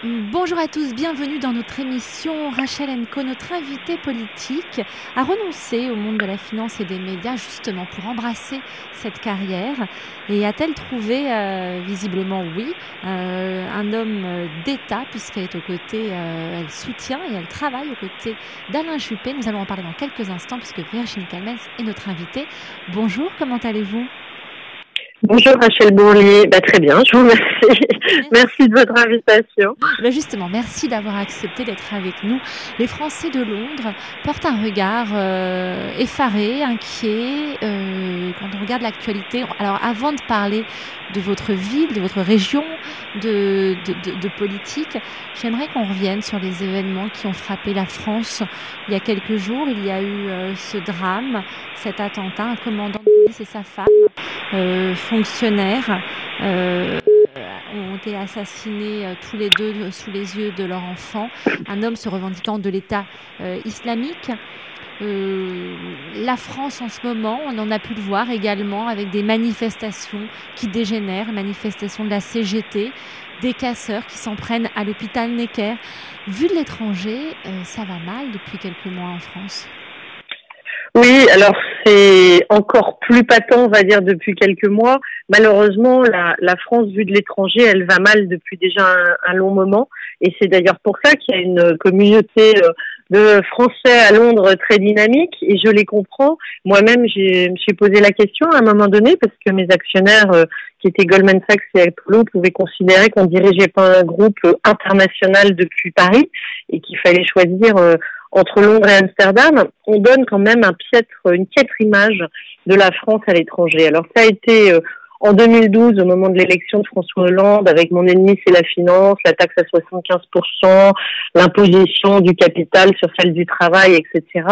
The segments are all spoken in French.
Bonjour à tous, bienvenue dans notre émission. Rachel Enco, notre invitée politique, a renoncé au monde de la finance et des médias justement pour embrasser cette carrière. Et a-t-elle trouvé, euh, visiblement oui, euh, un homme d'État puisqu'elle est aux côtés, euh, elle soutient et elle travaille aux côtés d'Alain Juppé. Nous allons en parler dans quelques instants puisque Virginie Calmens est notre invitée. Bonjour, comment allez-vous? Bonjour Rachel Bourlier, bah, très bien, je vous remercie. Merci, de votre invitation. Bah, justement, merci d'avoir accepté d'être avec nous. Les Français de Londres portent un regard euh, effaré, inquiet euh, quand on regarde l'actualité. Alors avant de parler de votre ville, de votre région, de, de, politique, j'aimerais qu'on revienne sur les événements qui ont frappé la France il y a quelques jours. Il y a eu euh, ce drame, cet attentat, un commandant de police et sa femme fonctionnaires euh, ont été assassinés euh, tous les deux euh, sous les yeux de leur enfant. Un homme se revendiquant de l'État islamique. la France en ce moment, on en a pu le voir également avec des manifestations qui dégénèrent, manifestations de la CGT, des casseurs qui s'en prennent à l'hôpital Necker. Vu de l'étranger, ça va mal depuis quelques mois en France? Oui, alors c'est encore plus patent, on va dire, depuis quelques mois. Malheureusement, la, la France, vue de l'étranger, elle va mal depuis déjà un, long moment. Et c'est d'ailleurs pour ça qu'il y a une communauté euh, de Français à Londres très dynamique. Et je les comprends. Moi-même, je me suis posé la question à un moment donné parce que mes actionnaires, euh, qui étaient Goldman Sachs et Apollo, pouvaient considérer qu'on dirigeait pas un groupe international depuis Paris et qu'il fallait choisir euh, entre Londres et Amsterdam, on donne quand même un piètre, une piètre image de la France à l'étranger. Alors ça a été euh, en 2012, au moment de l'élection de François Hollande, avec mon ennemi c'est la finance, la taxe à 75%, l'imposition du capital sur celle du travail, etc.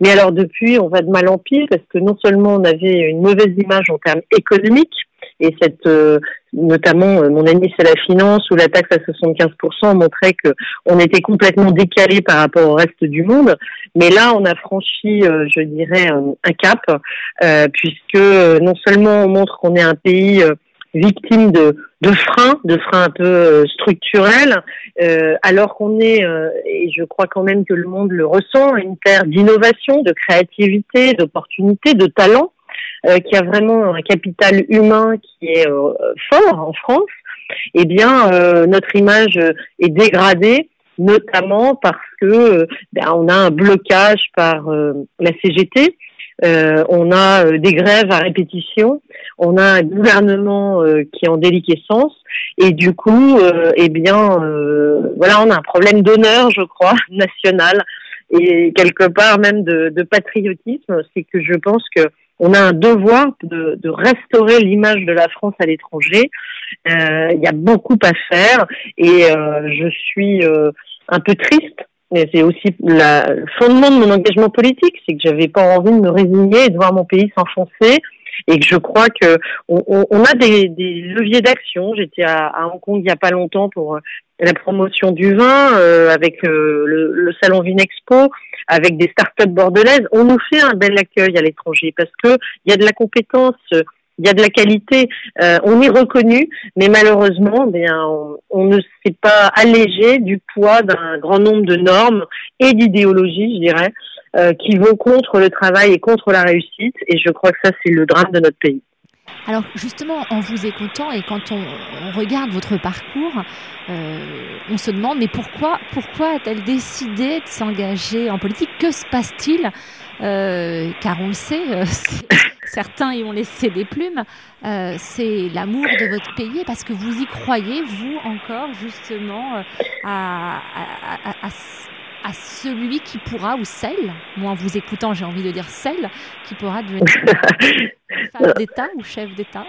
Mais alors depuis, on va de mal en pire parce que non seulement on avait une mauvaise image en termes économiques, et cette euh, notamment euh, mon ennemi c'est la finance ou la taxe à 75% montrait que on était complètement décalé par rapport au reste du monde mais là on a franchi euh, je dirais un cap puisque non seulement on montre qu'on est un pays victime de, de freins, de freins un peu structurels, alors qu'on est, et je crois quand même que le monde le ressent, une terre d'innovation, de créativité, d'opportunité, de talent. Euh, qui a vraiment un capital humain qui est euh, fort en France, eh bien euh, notre image est dégradée notamment parce que ben, on a un blocage par la CGT, on a des grèves à répétition, on a un gouvernement qui est en déliquescence. Et du coup, eh bien, voilà, on a un problème d'honneur, je crois, national. Et quelque part même de, de patriotisme. C'est que je pense que on a un devoir de, de restaurer l'image de la France à l'étranger. Euh, il y a beaucoup à faire et euh, je suis euh, un peu triste. Mais c'est aussi la, le fondement de mon engagement politique, c'est que j'avais pas envie de me résigner et de voir mon pays s'enfoncer et que je crois que on, on a des, des leviers d'action. J'étais à, à, Hong Kong il y a pas longtemps pour la promotion du vin euh, avec le, le, salon Vinexpo avec des startups bordelaises, on nous fait un bel accueil à l'étranger parce que il y a de la compétence, il y a de la qualité, euh, on est reconnu, mais malheureusement, bien, on, ne s'est pas allégé du poids d'un grand nombre de normes et d'idéologies, je dirais, euh, qui vont contre le travail et contre la réussite. Et je crois que ça, c'est le drame de notre pays. Alors justement, en vous écoutant et quand on, regarde votre parcours, euh, on se demande mais pourquoi, pourquoi a-t-elle décidé de s'engager en politique? Que se passe-t-il? Car on le sait, certains y ont laissé des plumes. c'est l'amour de votre pays parce que vous y croyez, vous encore justement, à, à celui qui pourra, ou celle, moi en vous écoutant j'ai envie de dire celle, qui pourra devenir femme d'État ou chef d'État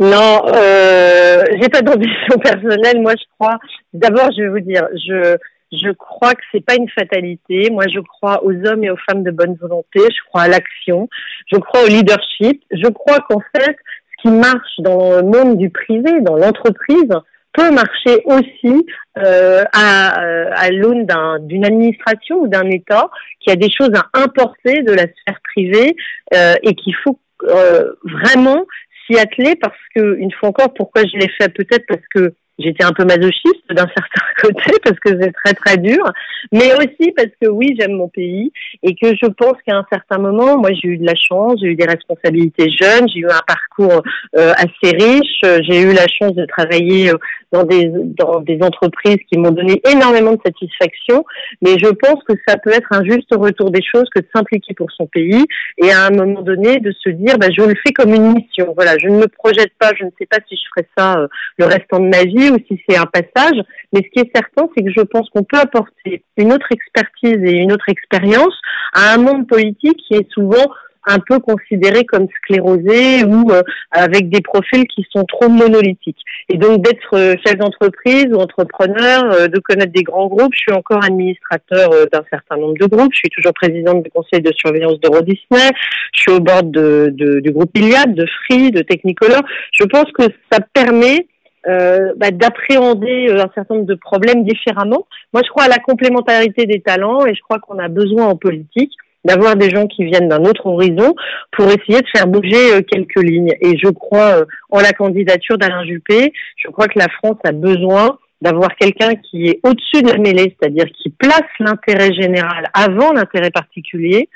Non, euh, j'ai pas d'ambition personnelle. Moi, je crois. D'abord, je vais vous dire, je je crois que c'est pas une fatalité. Moi, je crois aux hommes et aux femmes de bonne volonté. Je crois à l'action. Je crois au leadership. Je crois qu'en fait, ce qui marche dans le monde du privé, dans l'entreprise, peut marcher aussi euh, à, euh, à l'aune d'une administration ou d'un État qui a des choses à importer de la sphère privée euh, et qu'il faut euh, vraiment s'y atteler parce que une fois encore, pourquoi je l'ai fait? Peut-être parce que j'étais un peu masochiste d'un certain côté parce que c'est très très dur, mais aussi parce que oui, j'aime mon pays et que je pense qu'à un certain moment, moi j'ai eu de la chance, j'ai eu des responsabilités jeunes, j'ai eu un parcours euh, assez riche, j'ai eu la chance de travailler euh, dans des dans des entreprises qui m'ont donné énormément de satisfaction, mais je pense que ça peut être un juste retour des choses que de s'impliquer pour son pays et à un moment donné de se dire bah, je le fais comme une mission. Voilà, je ne me projette pas, je ne sais pas si je ferai ça euh, le restant de ma vie ou si c'est un passage, mais ce qui est certain, c'est que je pense qu'on peut apporter une autre expertise et une autre expérience à un monde politique qui est souvent un peu considéré comme sclérosé ou euh, avec des profils qui sont trop monolithiques. Et donc d'être euh, chef d'entreprise ou entrepreneur, euh, de connaître des grands groupes, je suis encore administrateur d'un certain nombre de groupes, je suis toujours présidente du conseil de surveillance d'Euro Disney, je suis au bord du groupe Iliad, de Free, de Technicolor. Je pense que ça permet bah, d'appréhender un certain nombre de problèmes différemment. Moi, je crois à la complémentarité des talents et je crois qu'on a besoin en politique d'avoir des gens qui viennent d'un autre horizon pour essayer de faire bouger euh, quelques lignes. Et je crois euh, en la candidature d'Alain Juppé. Je crois que la France a besoin d'avoir quelqu'un qui est au-dessus de la mêlée, c'est-à-dire qui place l'intérêt général avant l'intérêt particulier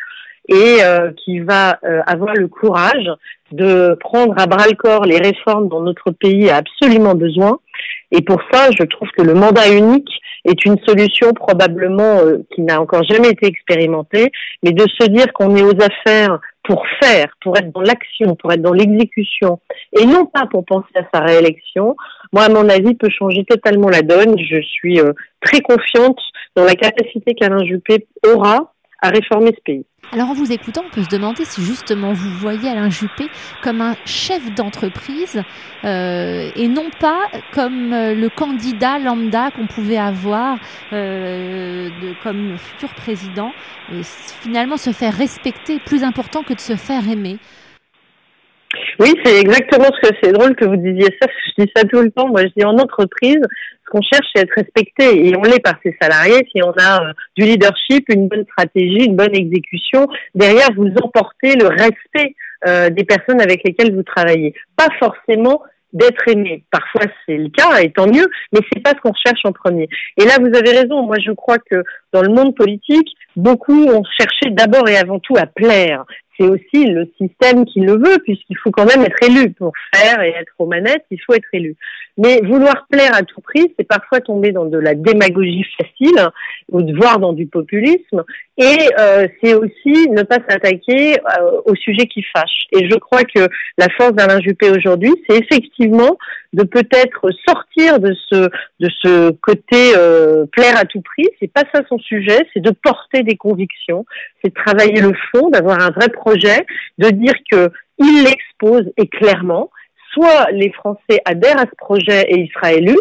et euh, qui va avoir le courage de prendre à bras le corps les réformes dont notre pays a absolument besoin. Et pour ça, je trouve que le mandat unique est une solution probablement euh, qui n'a encore jamais été expérimentée, mais de se dire qu'on est aux affaires pour faire, pour être dans l'action, pour être dans l'exécution, et non pas pour penser à sa réélection, moi, à mon avis, peut changer totalement la donne. Je suis euh, très confiante dans la capacité qu'Alain Juppé aura à réformer ce pays. Alors en vous écoutant, on peut se demander si justement vous voyez Alain Juppé comme un chef d'entreprise euh, et non pas comme euh, le candidat lambda qu'on pouvait avoir euh, comme futur président. finalement, se faire respecter est plus important que de se faire aimer. Oui, c'est exactement ce que c'est drôle que vous disiez ça. Je dis ça tout le temps. Moi, je dis en entreprise, ce qu'on cherche, c'est être respecté et on l'est par ses salariés. Si on a euh, du leadership, une bonne stratégie, une bonne exécution, derrière, vous emportez le respect euh, des personnes avec lesquelles vous travaillez. Pas forcément d'être aimé. Parfois c'est le cas, et tant mieux, mais c'est pas ce qu'on cherche en premier. Et là vous avez raison. Moi je crois que dans le monde politique, beaucoup ont cherché d'abord et avant tout à plaire c'est aussi le système qui le veut, puisqu'il faut quand même être élu pour faire et être aux manettes, il faut être élu. Mais vouloir plaire à tout prix, c'est parfois tomber dans de la démagogie facile ou de dans du populisme, et euh, c'est aussi ne pas s'attaquer euh, au sujet qui fâche. Et je crois que la force d'Alain Juppé aujourd'hui, c'est effectivement de peut-être sortir de ce côté euh, plaire à tout prix. C'est pas ça son sujet, c'est de porter des convictions, c'est de travailler le fond, d'avoir un vrai projet, de dire que il l'expose et clairement. Soit les Français adhèrent à ce projet et il sera élu,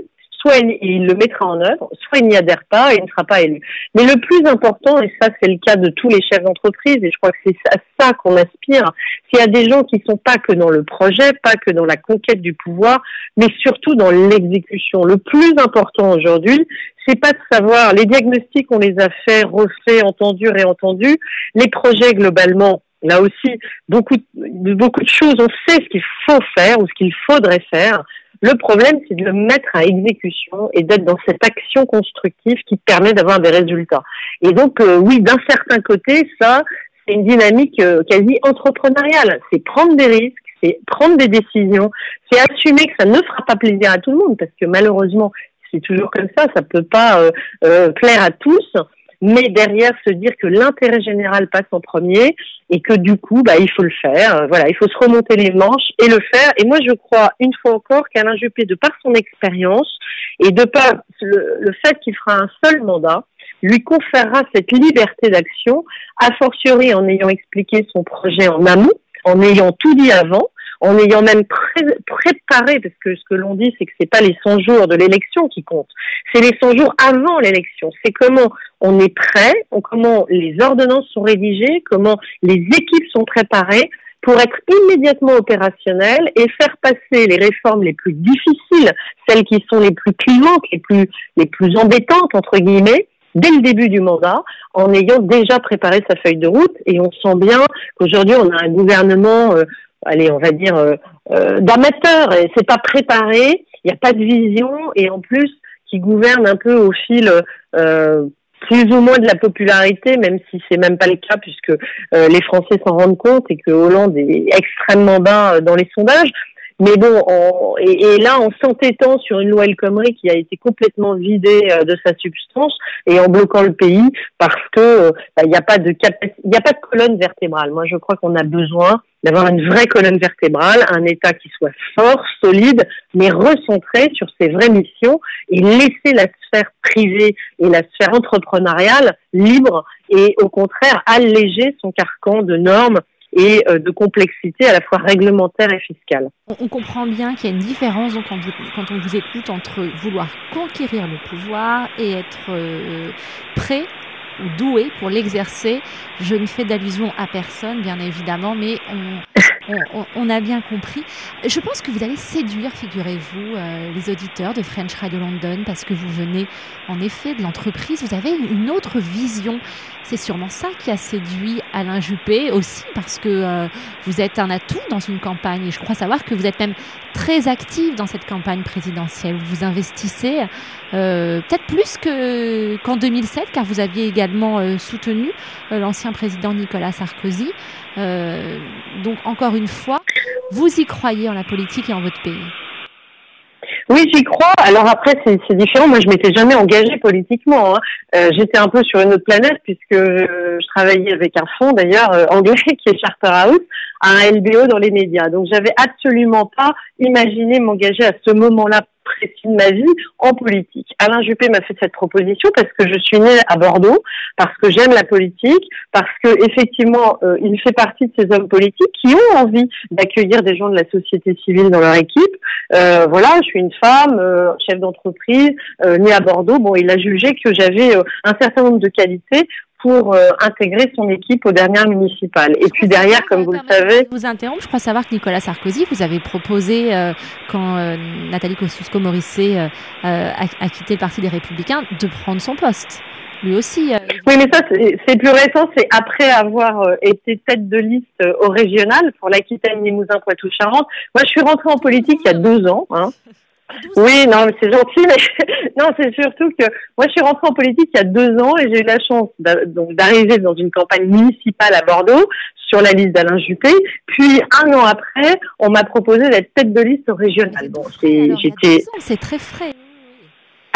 soit il, le mettra en œuvre, soit il n'y adhère pas et il ne sera pas élu. Mais le plus important, et ça c'est le cas de tous les chefs d'entreprise, et je crois que c'est à ça qu'on aspire, s'il y a des gens qui sont pas que dans le projet, pas que dans la conquête du pouvoir, mais surtout dans l'exécution. Le plus important aujourd'hui, c'est pas de savoir les diagnostics, on les a fait, refait, entendus, réentendus. Les projets globalement, là aussi, beaucoup, beaucoup de choses, on sait ce qu'il faut faire ou ce qu'il faudrait faire. Le problème, c'est de le mettre à exécution et d'être dans cette action constructive qui permet d'avoir des résultats. Et donc, euh, oui, d'un certain côté, ça, c'est une dynamique euh, quasi entrepreneuriale. C'est prendre des risques, c'est prendre des décisions, c'est assumer que ça ne fera pas plaisir à tout le monde, parce que malheureusement, c'est toujours comme ça, ça peut pas euh, plaire à tous mais derrière se dire que l'intérêt général passe en premier et que du coup, bah, il faut le faire. Euh, voilà, il faut se remonter les manches et le faire. Et moi, je crois une fois encore qu'Alain Juppé, de par son expérience et de par le, le fait qu'il fera un seul mandat, lui conférera cette liberté d'action, a fortiori en ayant expliqué son projet en amont, en ayant tout dit avant, en ayant même préparé, parce que ce que l'on dit, c'est que c'est pas les 100 jours de l'élection qui comptent, c'est les 100 jours avant l'élection. C'est comment on est prêt, comment les ordonnances sont rédigées, comment les équipes sont préparées pour être immédiatement opérationnelles et faire passer les réformes les plus difficiles, celles qui sont les plus clivantes, les plus, les plus embêtantes, entre guillemets, dès le début du mandat, en ayant déjà préparé sa feuille de route. Et on sent bien qu'aujourd'hui, on a un gouvernement euh, allez, on va dire, euh, euh, d'amateur. Et c'est pas préparé il n'y a pas de vision et en plus qui gouverne un peu au fil euh, plus ou moins de la popularité, même si c'est même pas le cas puisque les Français s'en rendent compte et que Hollande est extrêmement bas dans les sondages. Mais bon, et, là, en s'entêtant sur une loi El Khomri qui a été complètement vidée de sa substance et en bloquant le pays parce que bah, il n'y a pas de il n'y a pas de colonne vertébrale. Moi, je crois qu'on a besoin d'avoir une vraie colonne vertébrale, un État qui soit fort, solide, mais recentré sur ses vraies missions et laisser la sphère privée et la sphère entrepreneuriale libre et au contraire alléger son carcan de normes et euh, de complexité à la fois réglementaire et fiscale. On, comprend bien qu'il y a une différence quand, on vous écoute entre vouloir conquérir le pouvoir et être euh, prêt ou doué pour l'exercer. Je ne fais d'allusion à personne, bien évidemment, mais on, a bien compris. Je pense que vous allez séduire, figurez-vous, euh, les auditeurs de French Radio London, parce que vous venez en effet de l'entreprise, vous avez une autre vision. C'est sûrement ça qui a séduit Alain Juppé aussi, parce que euh, vous êtes un atout dans une campagne, et je crois savoir que vous êtes même très actif dans cette campagne présidentielle. Vous investissez euh, peut-être plus qu'en 2007, car vous aviez également euh, soutenu euh, l'ancien président Nicolas Sarkozy. Donc encore une fois, vous y croyez en la politique et en votre pays. Oui, j'y crois. Alors après, c'est différent. Moi, je m'étais jamais engagée politiquement. Hein. J'étais un peu sur une autre planète puisque je, travaillais avec un fonds d'ailleurs anglais qui est Charterhouse, un LBO dans les médias. Donc, j'avais absolument pas imaginé m'engager à ce moment-là précis de ma vie en politique. Alain Juppé m'a fait cette proposition parce que je suis née à Bordeaux, parce que j'aime la politique, parce que effectivement, euh, il fait partie de ces hommes politiques qui ont envie d'accueillir des gens de la société civile dans leur équipe. Euh, voilà, je suis une femme, euh, chef d'entreprise, née à Bordeaux. Bon, il a jugé que j'avais un certain nombre de qualités pour euh, intégrer son équipe aux dernières municipales. Et puis derrière, comme vous le savez... Je vous interromps, je crois savoir que Nicolas Sarkozy, vous avez proposé, euh, quand euh, Nathalie Kosciusko-Morizet a, quitté le Parti des Républicains, de prendre son poste. Lui aussi. Oui, mais ça, c'est plus récent. C'est après avoir été tête de liste au régional pour l'Aquitaine, Limousin, Poitou-Charentes. Moi, je suis rentrée en politique il y a deux ans. Hein. Oui, non, mais c'est gentil, mais non, c'est surtout que moi, je suis rentrée en politique il y a deux ans et j'ai eu la chance d'arriver dans une campagne municipale à Bordeaux sur la liste d'Alain Juppé. Puis un an après, on m'a proposé d'être tête de liste régionale. Bon, c'est j'étais. C'est très frais.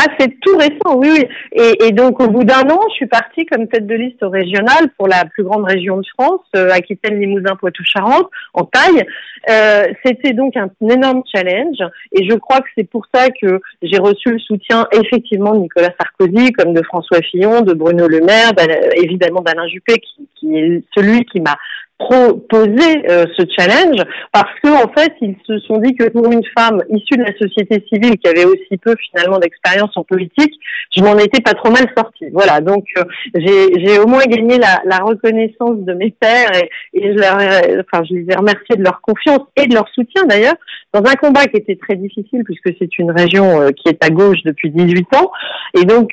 Ah, c'est tout récent, oui, oui. Et, donc, au bout d'un an, je suis partie comme tête de liste au régional pour la plus grande région de France, euh, Aquitaine, Limousin, Poitou-Charentes, en taille. Euh, C'était donc un, énorme challenge. Et je crois que c'est pour ça que j'ai reçu le soutien, effectivement, de Nicolas Sarkozy, comme de François Fillon, de Bruno Le Maire, évidemment d'Alain Juppé, qui est celui qui m'a proposer euh, ce challenge parce que en fait ils se sont dit que pour une femme issue de la société civile qui avait aussi peu finalement d'expérience en politique, je m'en étais pas trop mal sortie. Voilà, donc euh, j'ai au moins gagné la, la, reconnaissance de mes pères et, et je, leur, enfin, je les ai remerciés de leur confiance et de leur soutien d'ailleurs dans un combat qui était très difficile puisque c'est une région euh, qui est à gauche depuis 18 ans et donc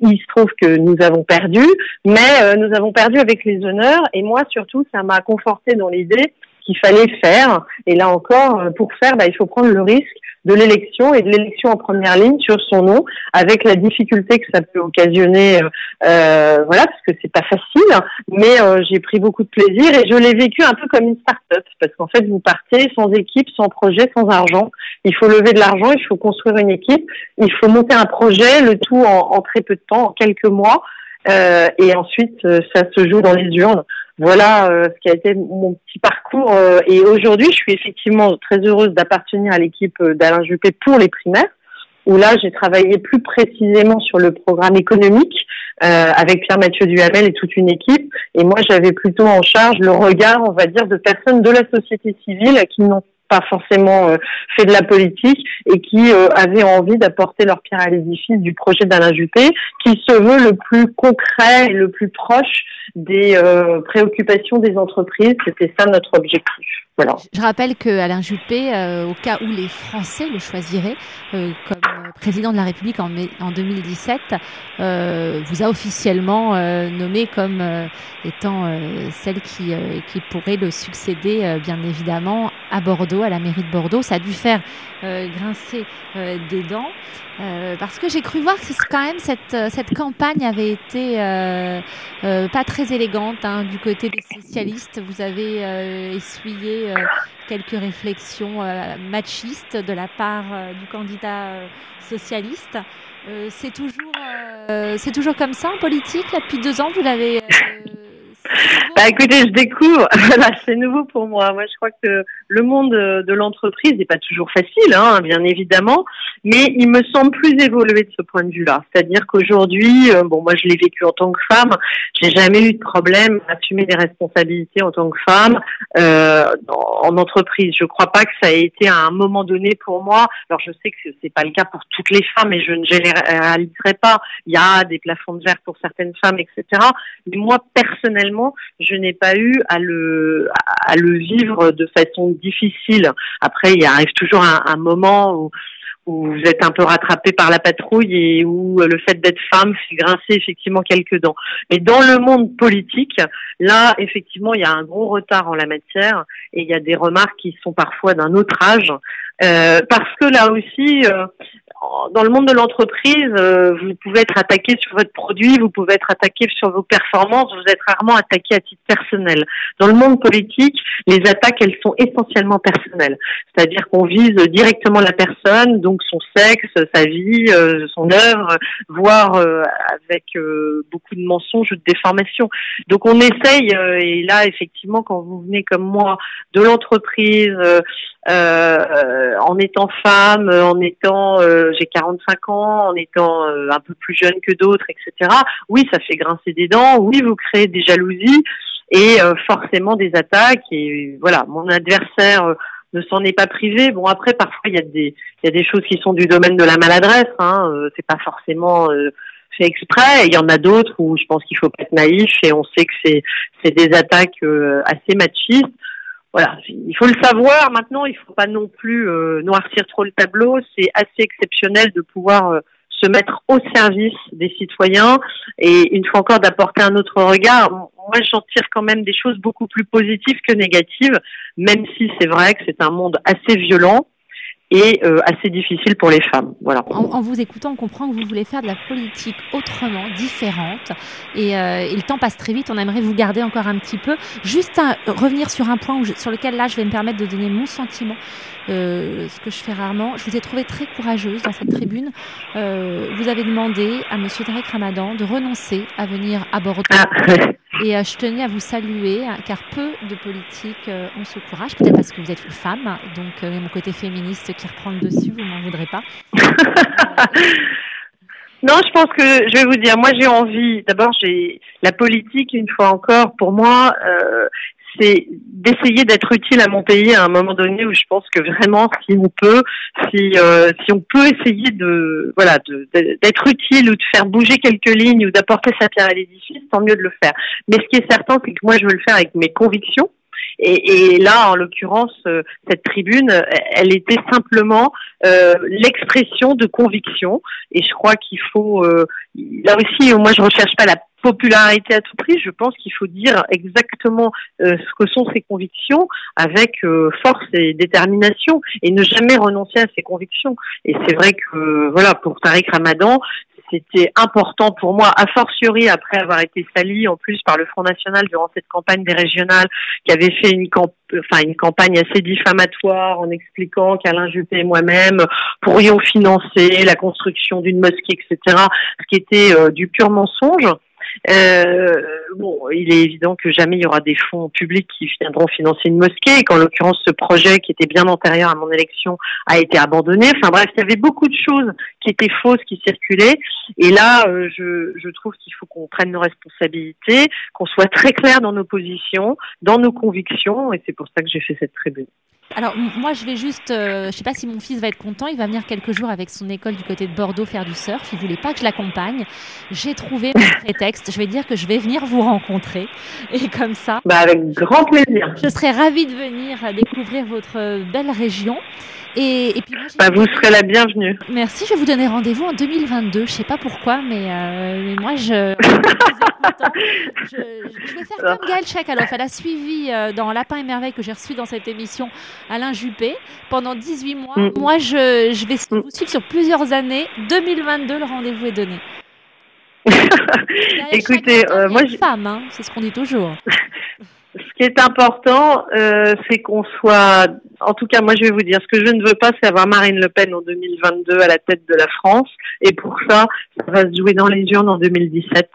il se trouve que nous avons perdu, mais euh, nous avons perdu avec les honneurs. Et moi, surtout, ça m'a conforté dans l'idée qu'il fallait faire. Et là encore, euh, pour faire, bah, il faut prendre le risque de l'élection et de l'élection en première ligne sur son nom, avec la difficulté que ça peut occasionner, euh, euh voilà, parce que c'est pas facile. Mais euh, j'ai pris beaucoup de plaisir et je l'ai vécu un peu comme une start-up, parce qu'en fait, vous partez sans équipe, sans projet, sans argent. Il faut lever de l'argent, il faut construire une équipe, il faut monter un projet, le tout en, en très peu de temps, en quelques mois. Euh, et ensuite, ça se joue dans les urnes. Voilà euh, ce qui a été mon petit parcours. Euh, et aujourd'hui, je suis effectivement très heureuse d'appartenir à l'équipe euh, d'Alain Juppé pour les primaires, où là, j'ai travaillé plus précisément sur le programme économique avec Pierre-Mathieu Duhamel et toute une équipe. Et moi, j'avais plutôt en charge le regard, on va dire, de personnes de la société civile qui n'ont pas forcément euh, fait de la politique et qui euh, avaient envie d'apporter leur pierre à l'édifice du projet d'Alain Juppé, qui se veut le plus concret et le plus proche des euh, préoccupations des entreprises. C'était ça notre objectif. Voilà. Je rappelle que Alain Juppé, au cas où les Français le choisiraient comme président de la République en, en 2017, vous a officiellement nommé comme étant celle qui, qui pourrait le succéder, bien évidemment, à Bordeaux, à la mairie de Bordeaux. Ça a dû faire grincer des dents. Euh, parce que j'ai cru voir que quand même cette, euh, cette campagne avait été euh, pas très élégante hein, du côté des socialistes. Vous avez essuyé quelques réflexions machistes de la part du candidat socialiste. c'est toujours, c'est toujours comme ça en politique? Là depuis deux ans. Vous l'avez bah écoutez, je découvre, c'est nouveau pour moi. Moi, je crois que le monde de l'entreprise n'est pas toujours facile, hein, bien évidemment, mais il me semble plus évolué de ce point de vue-là. C'est-à-dire qu'aujourd'hui, euh, bon, moi, je l'ai vécu en tant que femme, j'ai jamais eu de problème à assumer des responsabilités en tant que femme euh, en entreprise. Je crois pas que ça ait été à un moment donné pour moi. Alors, je sais que c'est pas le cas pour toutes les femmes, et je ne généraliserai pas. Il y a des plafonds de verre pour certaines femmes, etc. Mais moi, personnellement, je n'ai pas eu à le vivre de façon difficile. Après, il arrive toujours un, un moment où où vous êtes un peu rattrapé par la patrouille et où le fait d'être femme fait grincer effectivement quelques dents. Mais dans le monde politique, là, effectivement, il y a un gros retard en la matière et il y a des remarques qui sont parfois d'un autre âge. Euh, parce que là aussi, euh, dans le monde de l'entreprise, euh, vous pouvez être attaqué sur votre produit, vous pouvez être attaqué sur vos performances, vous êtes rarement attaqué à titre personnel. Dans le monde politique, les attaques, elles sont essentiellement personnelles. C'est-à-dire qu'on vise directement la personne, donc son sexe, sa vie, euh, son œuvre, voire euh, avec beaucoup de mensonges ou de déformations. Donc on essaye, et là, effectivement, quand vous venez comme moi de l'entreprise, en étant femme, en étant j'ai 45 ans, en étant euh, un peu plus jeune que d'autres, etc. Oui, ça fait grincer des dents. Oui, vous créez des jalousies et euh, forcément des attaques. Et voilà, mon adversaire euh, ne s'en est pas privé. Bon, après, parfois il y a des il y a des choses qui sont du domaine de la maladresse. Hein. c'est pas forcément fait exprès. Il y en a d'autres où je pense qu'il faut pas être naïf et on sait que c'est c'est des attaques assez machistes voilà, il faut le savoir. Maintenant, il faut pas non plus euh, noircir trop le tableau. C'est assez exceptionnel de pouvoir euh, se mettre au service des citoyens et une fois encore d'apporter un autre regard. Moi, j'en tire quand même des choses beaucoup plus positives que négatives, même si c'est vrai que c'est un monde assez violent et euh, assez difficile pour les femmes. Voilà. En, vous écoutant, on comprend que vous voulez faire de la politique autrement, différente. Et, euh, et, le temps passe très vite. On aimerait vous garder encore un petit peu. Juste revenir sur un point sur lequel là, je vais me permettre de donner mon sentiment, euh, ce que je fais rarement. Je vous ai trouvé très courageuse dans cette tribune. Euh, vous avez demandé à Monsieur Tarek Ramadan de renoncer à venir à Bordeaux. Ah. Et euh, je tenais à vous saluer, hein, car peu de politiques euh, ont ce courage, peut-être parce que vous êtes une femme, donc euh, mon côté féministe qui reprend le dessus, vous m'en voudrez pas. non, je pense que je vais vous dire, moi j'ai envie, d'abord j'ai la politique, une fois encore, pour moi, c'est d'essayer d'être utile à mon pays à un moment donné où je pense que vraiment si on peut si euh, si on peut essayer de voilà d'être utile ou de faire bouger quelques lignes ou d'apporter sa pierre à l'édifice tant mieux de le faire mais ce qui est certain c'est que moi je veux le faire avec mes convictions et, là, en l'occurrence, euh, cette tribune, elle était simplement euh, l'expression de conviction. Et je crois qu'il faut, euh, là aussi, moi, je recherche pas la popularité à tout prix, je pense qu'il faut dire exactement euh, ce que sont ses convictions avec euh, force et détermination et ne jamais renoncer à ses convictions. Et c'est vrai que voilà pour Tariq Ramadan, c'était important pour moi, a fortiori après avoir été sali en plus par le Front National durant cette campagne des régionales, qui avait fait une, campagne assez diffamatoire en expliquant qu'Alain Juppé et moi-même pourrions financer la construction d'une mosquée, etc., ce qui était euh, du pur mensonge. Euh, bon, il est évident que jamais il y aura des fonds publics qui viendront financer une mosquée, et qu'en l'occurrence ce projet qui était bien antérieur à mon élection a été abandonné. Enfin bref, il y avait beaucoup de choses qui étaient fausses, qui circulaient. Et là, euh, je, je trouve qu'il faut qu'on prenne nos responsabilités, qu'on soit très clair dans nos positions, dans nos convictions, et c'est pour ça que j'ai fait cette tribune. Alors moi je vais juste, euh, je ne sais pas si mon fils va être content, il va venir quelques jours avec son école du côté de Bordeaux faire du surf, il voulait pas que je l'accompagne. J'ai trouvé mon prétexte, je vais dire que je vais venir vous rencontrer et comme ça. Bah avec grand plaisir. Je serais ravie de venir découvrir votre belle région. Et, puis bah, vous serez la bienvenue. Merci, je vais vous donner rendez-vous en 2022. Je ne sais pas pourquoi, mais, euh, moi, je, je, vais faire comme Gaël Chek. Alors, elle a suivi euh, dans Lapin et Merveille que j'ai reçu dans cette émission Alain Juppé pendant 18 mois. Mm. Moi, je, je vais mm. vous suivre sur plusieurs années. 2022, le rendez-vous est donné. Écoutez, euh, moi, je... femme, hein, c'est ce qu'on dit toujours. ce qui est important, euh, c'est qu'on soit, en tout cas, moi je vais vous dire, ce que je ne veux pas, c'est avoir Marine Le Pen en 2022 à la tête de la France. Et pour ça, ça va se jouer dans les urnes en 2017.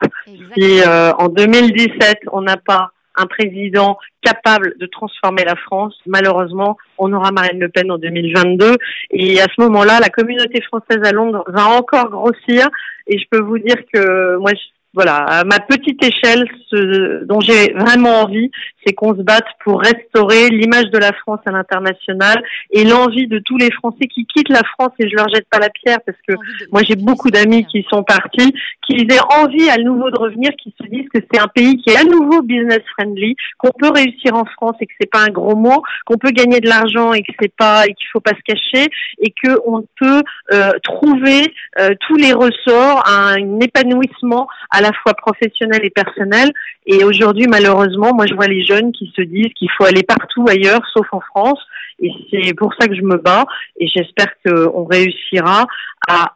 Si euh, en 2017, on n'a pas un président capable de transformer la France. Malheureusement, on aura Marine Le Pen en 2022. Et à ce moment-là, la communauté française à Londres va encore grossir. Et je peux vous dire que moi, voilà, à ma petite échelle, ce dont j'ai vraiment envie, c'est qu'on se batte pour restaurer l'image de la France à l'international et l'envie de tous les Français qui quittent la France, et je leur jette pas la pierre parce que moi j'ai beaucoup d'amis qui sont partis, qu'ils aient envie à nouveau de revenir, qui se disent que c'est un pays qui est à nouveau business friendly, qu'on peut réussir en France et que c'est pas un gros mot, qu'on peut gagner de l'argent et que c'est pas et qu'il faut pas se cacher et que on peut euh, trouver euh, tous les ressorts, un épanouissement à la fois professionnel et personnel. Et aujourd'hui, malheureusement, moi je vois les jeunes qui se disent qu'il faut aller partout ailleurs, sauf en France. Et c'est pour ça que je me bats. Et j'espère qu'on réussira à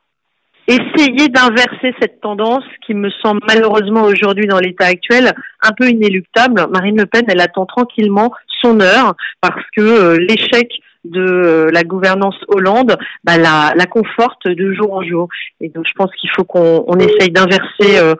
essayer d'inverser cette tendance qui me semble malheureusement aujourd'hui dans l'état actuel un peu inéluctable. Marine Le Pen, elle attend tranquillement son heure parce que euh, l'échec de euh, la gouvernance Hollande bah, la, la, conforte de jour en jour. Et donc je pense qu'il faut qu'on essaye d'inverser euh,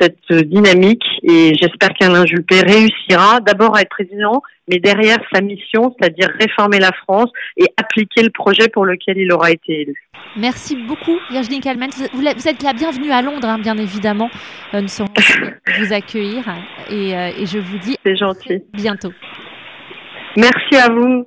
cette dynamique et j'espère qu'Alain Juppé réussira d'abord à être président, mais derrière sa mission, c'est-à-dire réformer la France et appliquer le projet pour lequel il aura été élu. Merci beaucoup Virginie Kalman. Vous êtes la bienvenue à Londres, hein, bien évidemment. Euh, nous serons vous accueillir et, euh, et je vous dis gentil. bientôt. Merci à vous.